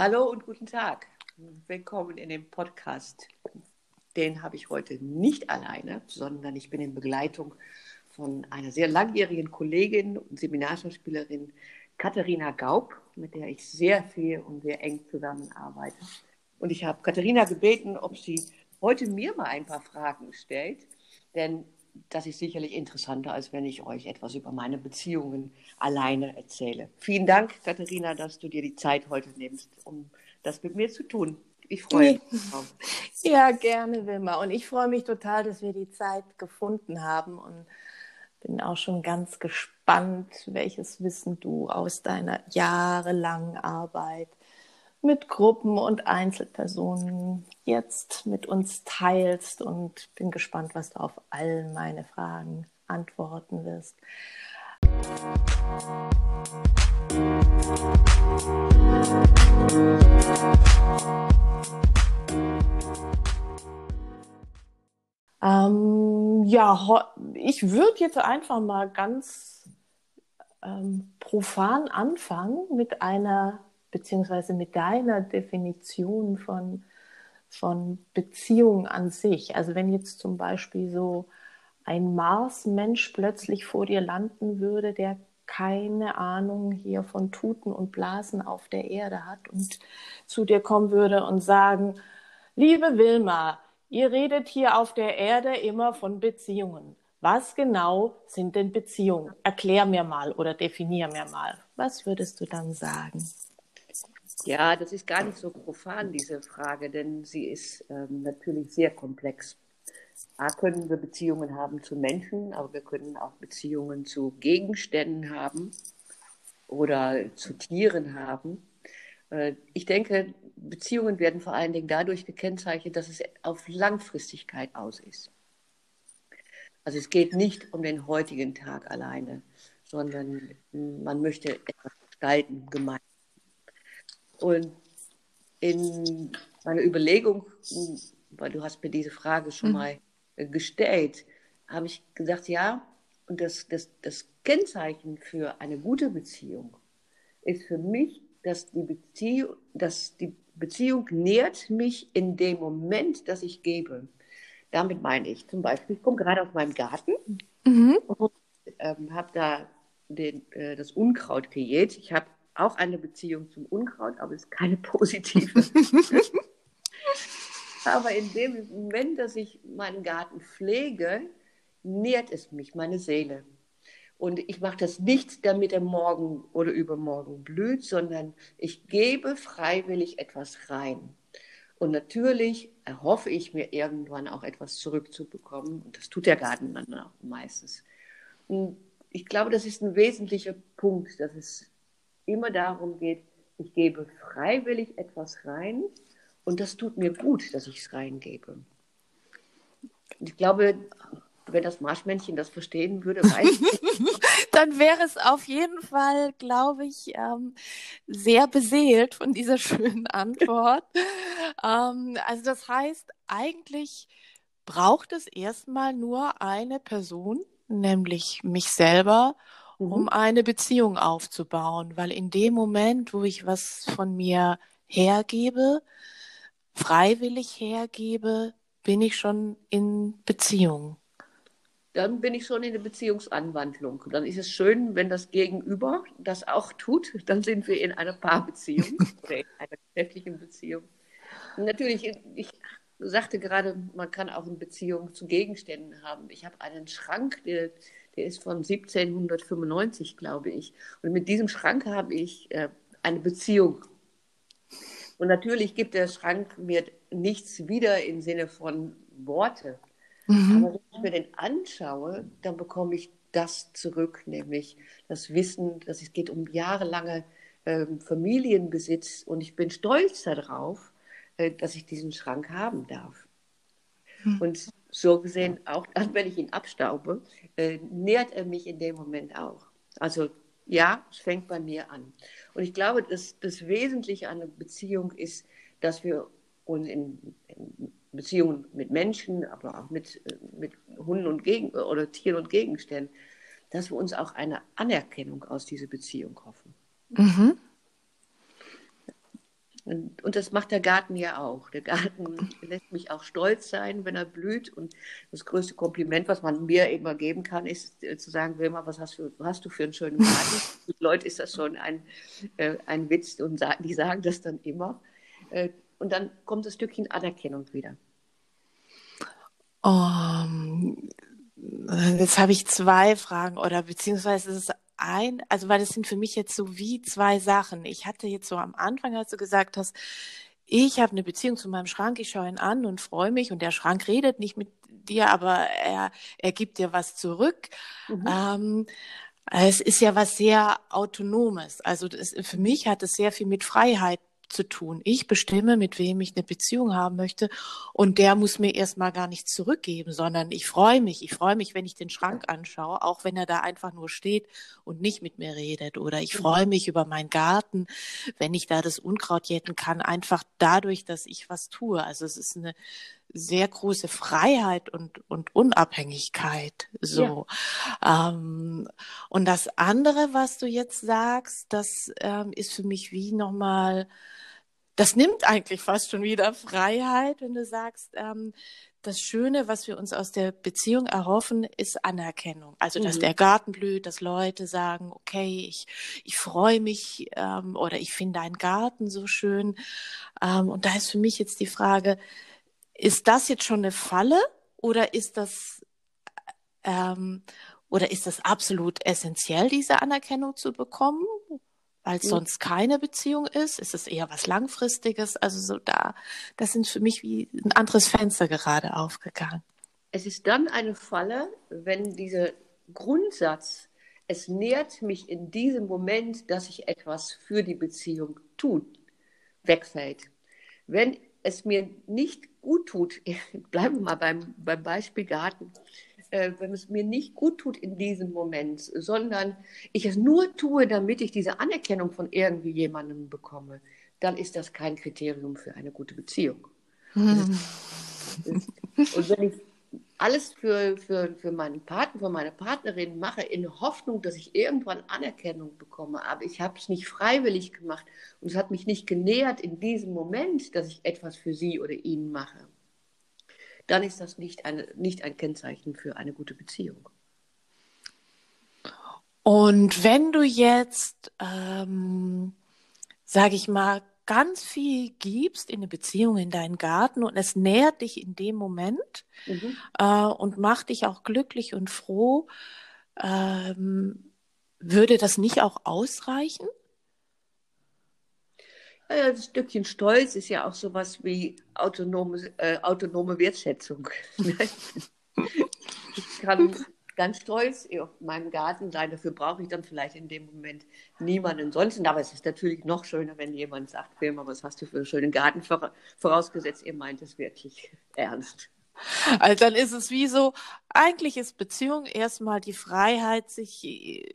Hallo und guten Tag. Willkommen in dem Podcast. Den habe ich heute nicht alleine, sondern ich bin in Begleitung von einer sehr langjährigen Kollegin und Seminarschauspielerin Katharina Gaub, mit der ich sehr viel und sehr eng zusammenarbeite. Und ich habe Katharina gebeten, ob sie heute mir mal ein paar Fragen stellt, denn das ist sicherlich interessanter, als wenn ich euch etwas über meine Beziehungen alleine erzähle. Vielen Dank, Katharina, dass du dir die Zeit heute nimmst, um das mit mir zu tun. Ich freue mich. Drauf. Ja, gerne, Wilma. Und ich freue mich total, dass wir die Zeit gefunden haben und bin auch schon ganz gespannt, welches Wissen du aus deiner jahrelangen Arbeit mit Gruppen und Einzelpersonen jetzt mit uns teilst und bin gespannt, was du auf all meine Fragen antworten wirst. Ähm, ja, ich würde jetzt einfach mal ganz ähm, profan anfangen mit einer beziehungsweise mit deiner Definition von, von Beziehung an sich. Also wenn jetzt zum Beispiel so ein Mars-Mensch plötzlich vor dir landen würde, der keine Ahnung hier von Tuten und Blasen auf der Erde hat und zu dir kommen würde und sagen, liebe Wilma, ihr redet hier auf der Erde immer von Beziehungen. Was genau sind denn Beziehungen? Erklär mir mal oder definier mir mal. Was würdest du dann sagen? Ja, das ist gar nicht so profan, diese Frage, denn sie ist ähm, natürlich sehr komplex. A können wir Beziehungen haben zu Menschen, aber wir können auch Beziehungen zu Gegenständen haben oder zu Tieren haben. Äh, ich denke, Beziehungen werden vor allen Dingen dadurch gekennzeichnet, dass es auf Langfristigkeit aus ist. Also es geht nicht um den heutigen Tag alleine, sondern man möchte etwas gestalten, gemeinsam. Und in meiner Überlegung, weil du hast mir diese Frage schon mhm. mal gestellt, habe ich gesagt, ja, und das, das, das Kennzeichen für eine gute Beziehung ist für mich, dass die Beziehung, dass die Beziehung nährt mich in dem Moment, dass ich gebe. Damit meine ich zum Beispiel, ich komme gerade aus meinem Garten mhm. und ähm, habe da den, äh, das Unkraut gejäht. Ich habe auch eine Beziehung zum Unkraut, aber es ist keine positive. aber in dem Moment, dass ich meinen Garten pflege, nährt es mich, meine Seele. Und ich mache das nicht, damit er morgen oder übermorgen blüht, sondern ich gebe freiwillig etwas rein. Und natürlich erhoffe ich mir irgendwann auch etwas zurückzubekommen. Und das tut der Garten dann auch meistens. Und ich glaube, das ist ein wesentlicher Punkt, dass es immer darum geht, ich gebe freiwillig etwas rein und das tut mir gut, dass ich es reingebe. Ich glaube, wenn das Marschmännchen das verstehen würde, weiß ich. Dann wäre es auf jeden Fall, glaube ich, ähm, sehr beseelt von dieser schönen Antwort. ähm, also das heißt, eigentlich braucht es erstmal nur eine Person, nämlich mich selber, mhm. um eine Beziehung aufzubauen, weil in dem Moment, wo ich was von mir hergebe, freiwillig hergebe, bin ich schon in Beziehung. Dann bin ich schon in der Beziehungsanwandlung. Dann ist es schön, wenn das Gegenüber das auch tut. Dann sind wir in einer Paarbeziehung oder in einer geschäftlichen Beziehung. Und natürlich, ich sagte gerade, man kann auch eine Beziehung zu Gegenständen haben. Ich habe einen Schrank, der der ist von 1795, glaube ich. Und mit diesem Schrank habe ich äh, eine Beziehung. Und natürlich gibt der Schrank mir nichts wieder im Sinne von Worte. Mhm. Aber wenn ich mir den anschaue, dann bekomme ich das zurück, nämlich das Wissen, dass es geht um jahrelange äh, Familienbesitz. Und ich bin stolz darauf, äh, dass ich diesen Schrank haben darf. Mhm. Und so gesehen, auch dann, wenn ich ihn abstaube, äh, nährt er mich in dem Moment auch. Also ja, es fängt bei mir an. Und ich glaube, dass das Wesentliche an einer Beziehung ist, dass wir uns in, in Beziehungen mit Menschen, aber auch mit, äh, mit Hunden und Gegen oder Tieren und Gegenständen, dass wir uns auch eine Anerkennung aus dieser Beziehung hoffen. Mhm. Und das macht der Garten ja auch. Der Garten lässt mich auch stolz sein, wenn er blüht. Und das größte Kompliment, was man mir immer geben kann, ist äh, zu sagen, Wilma, was hast du, hast du für einen schönen Garten? Für Leute ist das schon ein, äh, ein Witz und die sagen das dann immer. Äh, und dann kommt das Stückchen Anerkennung wieder. Um, jetzt habe ich zwei Fragen oder beziehungsweise es ist ein, also weil das sind für mich jetzt so wie zwei Sachen. Ich hatte jetzt so am Anfang, als du gesagt hast, ich habe eine Beziehung zu meinem Schrank, ich schaue ihn an und freue mich und der Schrank redet nicht mit dir, aber er, er gibt dir was zurück. Mhm. Ähm, es ist ja was sehr Autonomes. Also das, für mich hat es sehr viel mit Freiheit zu tun. Ich bestimme, mit wem ich eine Beziehung haben möchte und der muss mir erstmal gar nichts zurückgeben, sondern ich freue mich. Ich freue mich, wenn ich den Schrank anschaue, auch wenn er da einfach nur steht und nicht mit mir redet. Oder ich freue mich über meinen Garten, wenn ich da das Unkraut jäten kann, einfach dadurch, dass ich was tue. Also es ist eine sehr große Freiheit und, und Unabhängigkeit. So. Ja. Ähm, und das andere, was du jetzt sagst, das ähm, ist für mich wie nochmal das nimmt eigentlich fast schon wieder Freiheit, wenn du sagst, ähm, das Schöne, was wir uns aus der Beziehung erhoffen, ist Anerkennung. Also, dass mhm. der Garten blüht, dass Leute sagen, okay, ich, ich freue mich ähm, oder ich finde deinen Garten so schön. Ähm, und da ist für mich jetzt die Frage, ist das jetzt schon eine Falle oder ist das ähm, oder ist das absolut essentiell, diese Anerkennung zu bekommen? weil es mhm. sonst keine Beziehung ist? Ist es eher was Langfristiges? Also so da, das sind für mich wie ein anderes Fenster gerade aufgegangen. Es ist dann eine Falle, wenn dieser Grundsatz, es nährt mich in diesem Moment, dass ich etwas für die Beziehung tun, wegfällt. Wenn es mir nicht gut tut, bleiben wir mal beim, beim Beispiel Garten, äh, wenn es mir nicht gut tut in diesem Moment, sondern ich es nur tue, damit ich diese Anerkennung von irgendwie jemandem bekomme, dann ist das kein Kriterium für eine gute Beziehung. Mhm. Und wenn ich alles für, für, für meinen Partner, für meine Partnerin mache, in Hoffnung, dass ich irgendwann Anerkennung bekomme, aber ich habe es nicht freiwillig gemacht und es hat mich nicht genähert in diesem Moment, dass ich etwas für sie oder ihn mache dann ist das nicht, eine, nicht ein Kennzeichen für eine gute Beziehung. Und wenn du jetzt, ähm, sage ich mal, ganz viel gibst in eine Beziehung, in deinen Garten und es nährt dich in dem Moment mhm. äh, und macht dich auch glücklich und froh, ähm, würde das nicht auch ausreichen? Ja, das Stückchen Stolz ist ja auch sowas wie autonome, äh, autonome Wertschätzung. ich kann ganz stolz auf meinem Garten sein. Dafür brauche ich dann vielleicht in dem Moment niemanden sonst. Aber es ist natürlich noch schöner, wenn jemand sagt, Wilma, was hast du für einen schönen Garten, vorausgesetzt, ihr meint es wirklich ernst. Also dann ist es wie so, eigentlich ist Beziehung erstmal die Freiheit, sich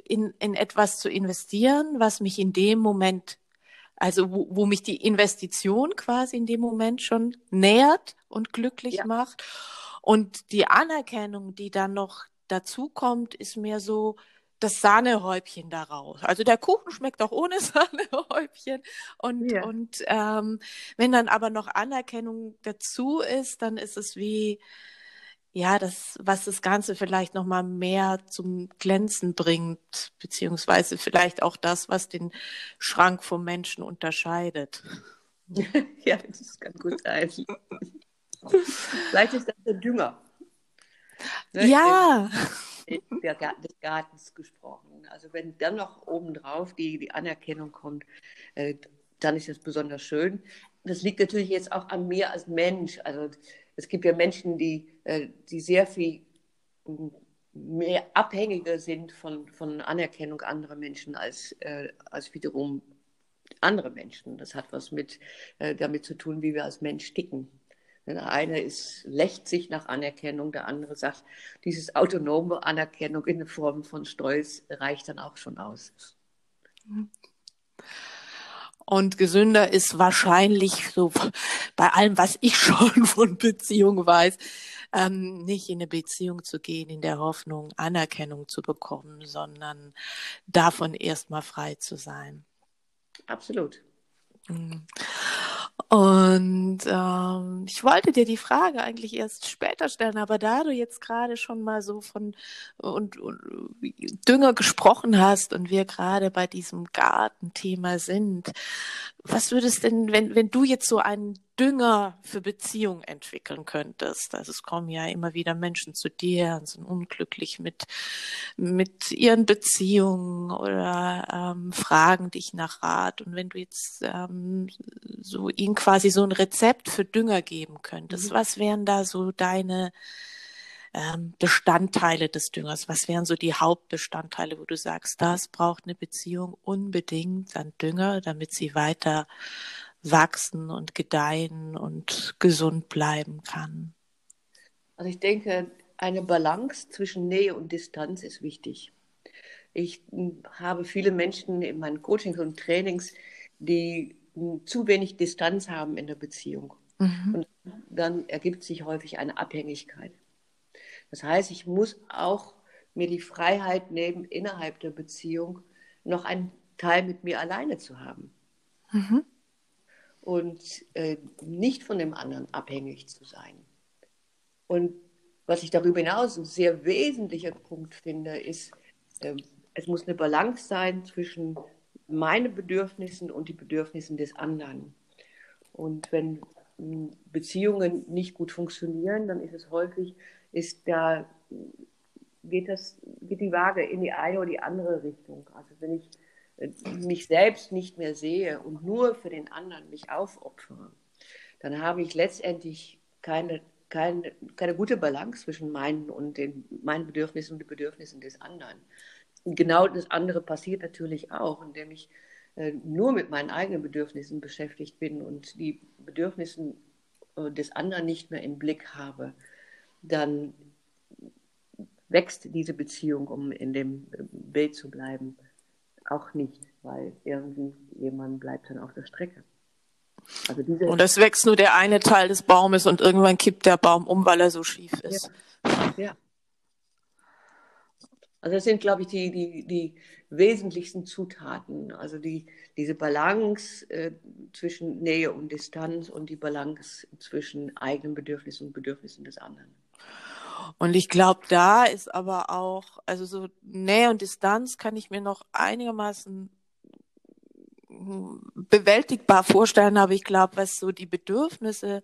in, in etwas zu investieren, was mich in dem Moment also wo, wo mich die Investition quasi in dem Moment schon nährt und glücklich ja. macht. Und die Anerkennung, die dann noch dazu kommt, ist mehr so das Sahnehäubchen daraus. Also der Kuchen schmeckt auch ohne Sahnehäubchen. Und, ja. und ähm, wenn dann aber noch Anerkennung dazu ist, dann ist es wie, ja, das, was das Ganze vielleicht nochmal mehr zum Glänzen bringt, beziehungsweise vielleicht auch das, was den Schrank vom Menschen unterscheidet. ja, das kann gut sein. vielleicht ist das der Dünger. Ne? Ja. Der, des Gartens gesprochen. Also wenn dann noch obendrauf die, die Anerkennung kommt, äh, dann ist das besonders schön. Das liegt natürlich jetzt auch an mir als Mensch. Also es gibt ja Menschen, die, äh, die sehr viel mehr abhängiger sind von, von Anerkennung anderer Menschen als, äh, als wiederum andere Menschen. Das hat was mit, äh, damit zu tun, wie wir als Mensch ticken. Der eine ist, lächt sich nach Anerkennung, der andere sagt, dieses autonome Anerkennung in Form von Stolz reicht dann auch schon aus. Und gesünder ist wahrscheinlich so bei allem, was ich schon von Beziehung weiß, ähm, nicht in eine Beziehung zu gehen in der Hoffnung, Anerkennung zu bekommen, sondern davon erstmal frei zu sein. Absolut. Und ähm, ich wollte dir die Frage eigentlich erst später stellen, aber da du jetzt gerade schon mal so von und, und Dünger gesprochen hast und wir gerade bei diesem Gartenthema sind, was würdest denn, wenn, wenn du jetzt so einen Dünger für Beziehung entwickeln könntest? Also es kommen ja immer wieder Menschen zu dir und sind unglücklich mit, mit ihren Beziehungen oder ähm, fragen dich nach Rat. Und wenn du jetzt ähm, so ihnen quasi so ein Rezept für Dünger geben könntest, mhm. was wären da so deine ähm, Bestandteile des Düngers? Was wären so die Hauptbestandteile, wo du sagst, das braucht eine Beziehung unbedingt an Dünger, damit sie weiter wachsen und gedeihen und gesund bleiben kann? Also ich denke, eine Balance zwischen Nähe und Distanz ist wichtig. Ich habe viele Menschen in meinen Coachings und Trainings, die zu wenig Distanz haben in der Beziehung. Mhm. Und dann ergibt sich häufig eine Abhängigkeit. Das heißt, ich muss auch mir die Freiheit nehmen, innerhalb der Beziehung noch einen Teil mit mir alleine zu haben. Mhm. Und äh, nicht von dem anderen abhängig zu sein. Und was ich darüber hinaus ein sehr wesentlicher Punkt finde, ist, äh, es muss eine Balance sein zwischen meinen Bedürfnissen und die Bedürfnissen des anderen. Und wenn hm, Beziehungen nicht gut funktionieren, dann ist es häufig ist da, geht, das, geht die Waage in die eine oder die andere Richtung. Also wenn ich mich selbst nicht mehr sehe und nur für den anderen mich aufopfere, dann habe ich letztendlich keine, keine, keine gute Balance zwischen meinen und den, meinen Bedürfnissen und den Bedürfnissen des anderen. Und genau das andere passiert natürlich auch, indem ich äh, nur mit meinen eigenen Bedürfnissen beschäftigt bin und die Bedürfnisse äh, des anderen nicht mehr im Blick habe dann wächst diese Beziehung, um in dem Bild zu bleiben, auch nicht, weil irgendwie jemand bleibt dann auf der Strecke. Also diese und es wächst nur der eine Teil des Baumes und irgendwann kippt der Baum um, weil er so schief ist. Ja. ja. Also das sind, glaube ich, die, die, die wesentlichsten Zutaten. Also die, diese Balance äh, zwischen Nähe und Distanz und die Balance zwischen eigenen Bedürfnissen und Bedürfnissen des anderen. Und ich glaube, da ist aber auch, also so Nähe und Distanz kann ich mir noch einigermaßen hm, bewältigbar vorstellen, aber ich glaube, was so die Bedürfnisse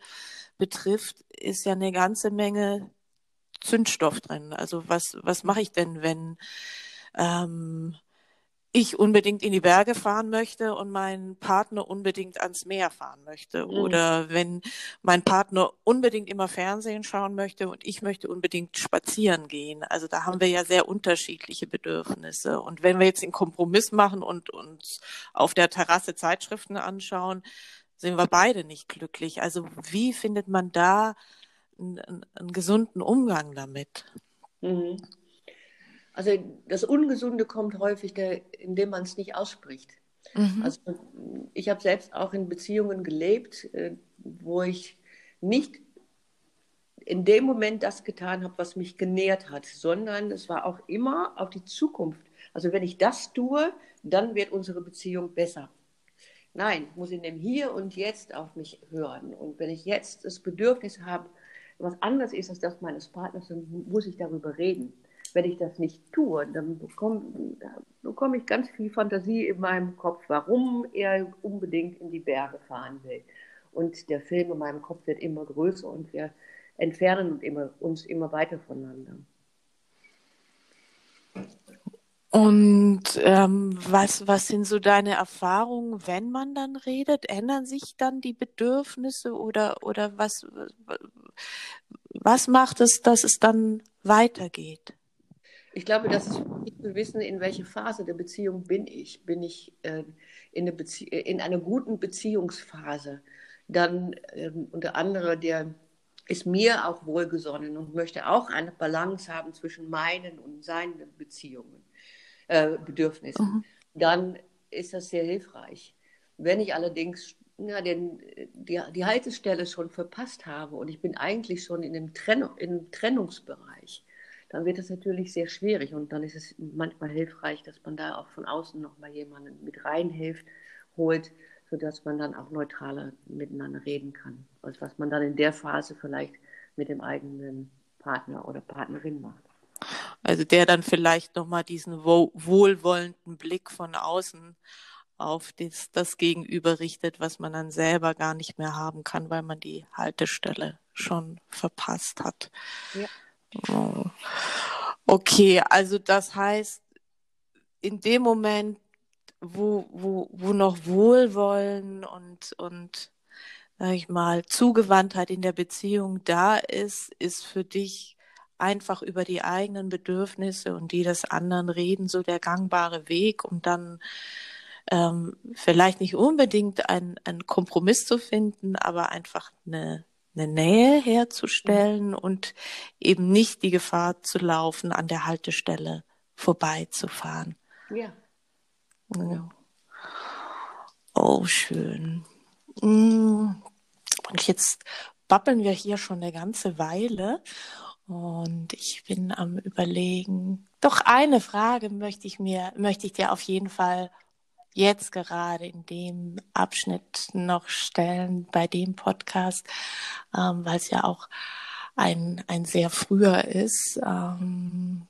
betrifft, ist ja eine ganze Menge Zündstoff drin. Also was, was mache ich denn, wenn ähm, ich unbedingt in die Berge fahren möchte und mein Partner unbedingt ans Meer fahren möchte. Mhm. Oder wenn mein Partner unbedingt immer Fernsehen schauen möchte und ich möchte unbedingt spazieren gehen. Also da haben wir ja sehr unterschiedliche Bedürfnisse. Und wenn wir jetzt einen Kompromiss machen und uns auf der Terrasse Zeitschriften anschauen, sind wir beide nicht glücklich. Also wie findet man da einen, einen gesunden Umgang damit? Mhm. Also das Ungesunde kommt häufig, der, indem man es nicht ausspricht. Mhm. Also ich habe selbst auch in Beziehungen gelebt, äh, wo ich nicht in dem Moment das getan habe, was mich genährt hat, sondern es war auch immer auf die Zukunft. Also wenn ich das tue, dann wird unsere Beziehung besser. Nein, ich muss in dem Hier und Jetzt auf mich hören. Und wenn ich jetzt das Bedürfnis habe, was anders ist als das meines Partners, dann muss ich darüber reden wenn ich das nicht tue, dann bekomme, bekomme ich ganz viel Fantasie in meinem Kopf, warum er unbedingt in die Berge fahren will. Und der Film in meinem Kopf wird immer größer und wir entfernen uns immer, uns immer weiter voneinander. Und ähm, was, was sind so deine Erfahrungen, wenn man dann redet? Ändern sich dann die Bedürfnisse oder, oder was, was macht es, dass es dann weitergeht? Ich glaube, das ist wichtig zu wissen, in welche Phase der Beziehung bin ich. Bin ich äh, in, eine Bezie in einer guten Beziehungsphase, dann äh, unter anderem der ist mir auch wohlgesonnen und möchte auch eine Balance haben zwischen meinen und seinen Beziehungen, äh, Bedürfnissen. Mhm. Dann ist das sehr hilfreich. Wenn ich allerdings ja, den, die, die Haltestelle schon verpasst habe und ich bin eigentlich schon in dem, Trenn, im Trennungsbereich, dann wird es natürlich sehr schwierig und dann ist es manchmal hilfreich, dass man da auch von außen nochmal jemanden mit reinhilft, holt, sodass man dann auch neutraler miteinander reden kann, als was man dann in der Phase vielleicht mit dem eigenen Partner oder Partnerin macht. Also der dann vielleicht nochmal diesen wohlwollenden Blick von außen auf das, das Gegenüber richtet, was man dann selber gar nicht mehr haben kann, weil man die Haltestelle schon verpasst hat. Ja. Oh. Okay, also das heißt, in dem Moment, wo, wo, wo noch Wohlwollen und, und sag ich mal, Zugewandtheit in der Beziehung da ist, ist für dich einfach über die eigenen Bedürfnisse und die des anderen reden so der gangbare Weg, um dann ähm, vielleicht nicht unbedingt einen Kompromiss zu finden, aber einfach eine, eine Nähe herzustellen und eben nicht die Gefahr zu laufen, an der Haltestelle vorbeizufahren. Ja. Genau. Oh, schön. Mm. Und jetzt babbeln wir hier schon eine ganze Weile. Und ich bin am überlegen. Doch eine Frage möchte ich mir, möchte ich dir auf jeden Fall jetzt gerade in dem Abschnitt noch stellen bei dem Podcast, ähm, weil es ja auch ein, ein sehr früher ist. Ähm,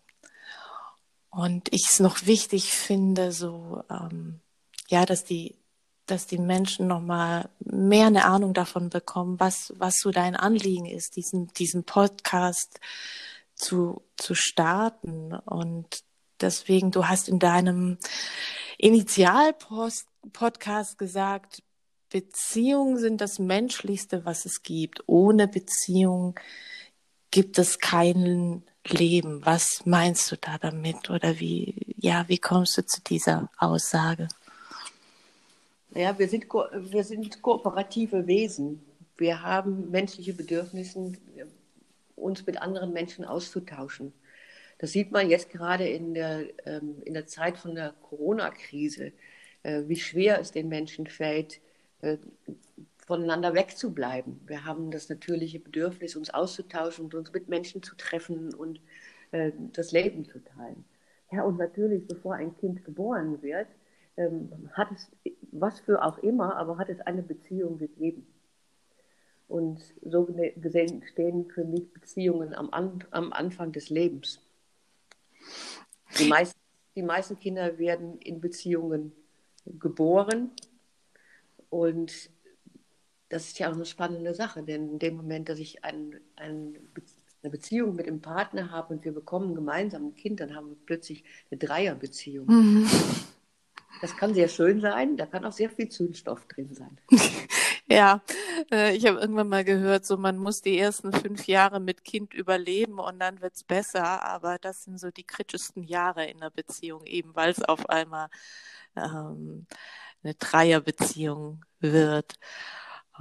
und ich es noch wichtig finde, so, ähm, ja, dass die, dass die Menschen nochmal mehr eine Ahnung davon bekommen, was, was so dein Anliegen ist, diesen, diesen Podcast zu, zu starten. Und deswegen, du hast in deinem Initialpodcast gesagt, Beziehungen sind das Menschlichste, was es gibt. Ohne Beziehung gibt es kein Leben. Was meinst du da damit? Oder wie, ja, wie kommst du zu dieser Aussage? Ja, wir sind, wir sind kooperative Wesen. Wir haben menschliche Bedürfnisse, uns mit anderen Menschen auszutauschen. Das sieht man jetzt gerade in der, ähm, in der Zeit von der Corona-Krise, äh, wie schwer es den Menschen fällt, äh, voneinander wegzubleiben. Wir haben das natürliche Bedürfnis, uns auszutauschen und uns mit Menschen zu treffen und äh, das Leben zu teilen. Ja, und natürlich, bevor ein Kind geboren wird, ähm, hat es, was für auch immer, aber hat es eine Beziehung gegeben. Und so gesehen stehen für mich Beziehungen am, am Anfang des Lebens. Die meisten, die meisten Kinder werden in Beziehungen geboren und das ist ja auch eine spannende Sache, denn in dem Moment, dass ich ein, ein, eine Beziehung mit dem Partner habe und wir bekommen gemeinsam ein Kind, dann haben wir plötzlich eine Dreierbeziehung. Mhm. Das kann sehr schön sein, da kann auch sehr viel Zündstoff drin sein. ja, äh, ich habe irgendwann mal gehört, so man muss die ersten fünf Jahre mit Kind überleben und dann wird es besser, aber das sind so die kritischsten Jahre in der Beziehung, eben weil es auf einmal ähm, eine Dreierbeziehung wird.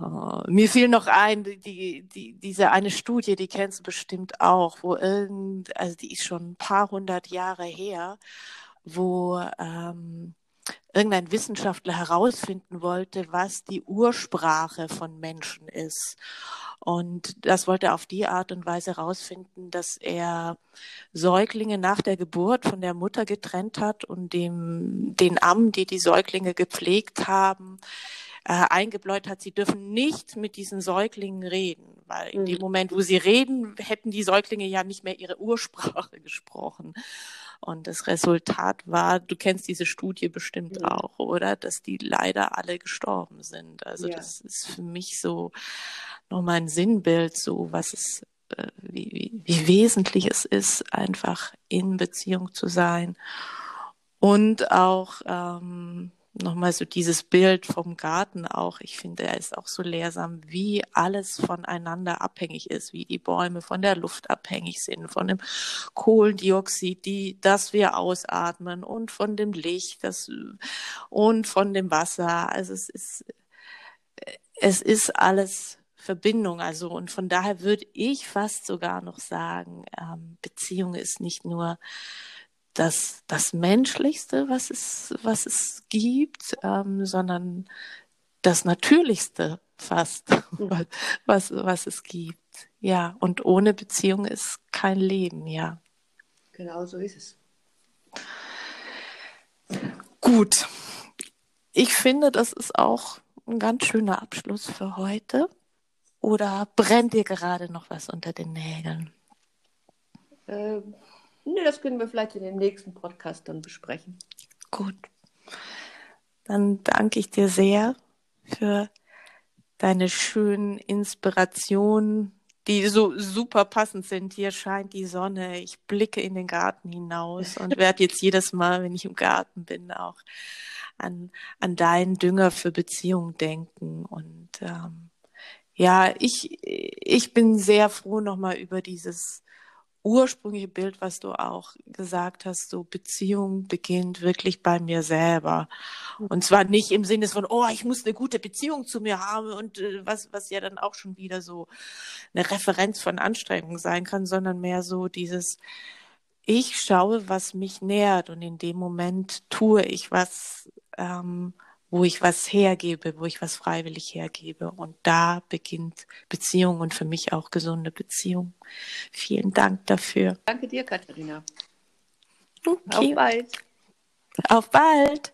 Uh, mir fiel noch ein, die, die, diese eine Studie, die kennst du bestimmt auch, wo irgend, also die ist schon ein paar hundert Jahre her, wo ähm, irgendein Wissenschaftler herausfinden wollte, was die Ursprache von Menschen ist. Und das wollte er auf die Art und Weise herausfinden, dass er Säuglinge nach der Geburt von der Mutter getrennt hat und dem, den Ammen, die die Säuglinge gepflegt haben, äh, eingebläut hat, sie dürfen nicht mit diesen Säuglingen reden, weil in dem mhm. Moment, wo sie reden, hätten die Säuglinge ja nicht mehr ihre Ursprache gesprochen. Und das Resultat war, du kennst diese Studie bestimmt ja. auch, oder? Dass die leider alle gestorben sind. Also ja. das ist für mich so nochmal ein Sinnbild, so was es, äh, wie, wie, wie wesentlich es ist, einfach in Beziehung zu sein. Und auch ähm, nochmal so dieses Bild vom Garten auch. Ich finde, er ist auch so lehrsam, wie alles voneinander abhängig ist, wie die Bäume von der Luft abhängig sind, von dem Kohlendioxid, die, das wir ausatmen und von dem Licht, das, und von dem Wasser. Also es ist, es ist alles Verbindung. Also, und von daher würde ich fast sogar noch sagen, ähm, Beziehung ist nicht nur das, das Menschlichste, was es, was es gibt, ähm, sondern das Natürlichste fast, was, was, was es gibt. Ja, und ohne Beziehung ist kein Leben, ja. Genau so ist es. Gut. Ich finde, das ist auch ein ganz schöner Abschluss für heute? Oder brennt dir gerade noch was unter den Nägeln? Ähm, nee, das können wir vielleicht in dem nächsten Podcast dann besprechen. Gut. Dann danke ich dir sehr für deine schönen Inspirationen, die so super passend sind. Hier scheint die Sonne. Ich blicke in den Garten hinaus und werde jetzt jedes Mal, wenn ich im Garten bin, auch an, an deinen Dünger für Beziehungen denken. Und ähm, ja, ich, ich bin sehr froh nochmal über dieses ursprüngliche Bild, was du auch gesagt hast, so Beziehung beginnt wirklich bei mir selber. Und zwar nicht im Sinne von, oh, ich muss eine gute Beziehung zu mir haben und äh, was, was ja dann auch schon wieder so eine Referenz von Anstrengung sein kann, sondern mehr so dieses, ich schaue, was mich nährt und in dem Moment tue ich was, ähm, wo ich was hergebe, wo ich was freiwillig hergebe. Und da beginnt Beziehung und für mich auch gesunde Beziehung. Vielen Dank dafür. Danke dir, Katharina. Okay. Auf bald. Auf bald.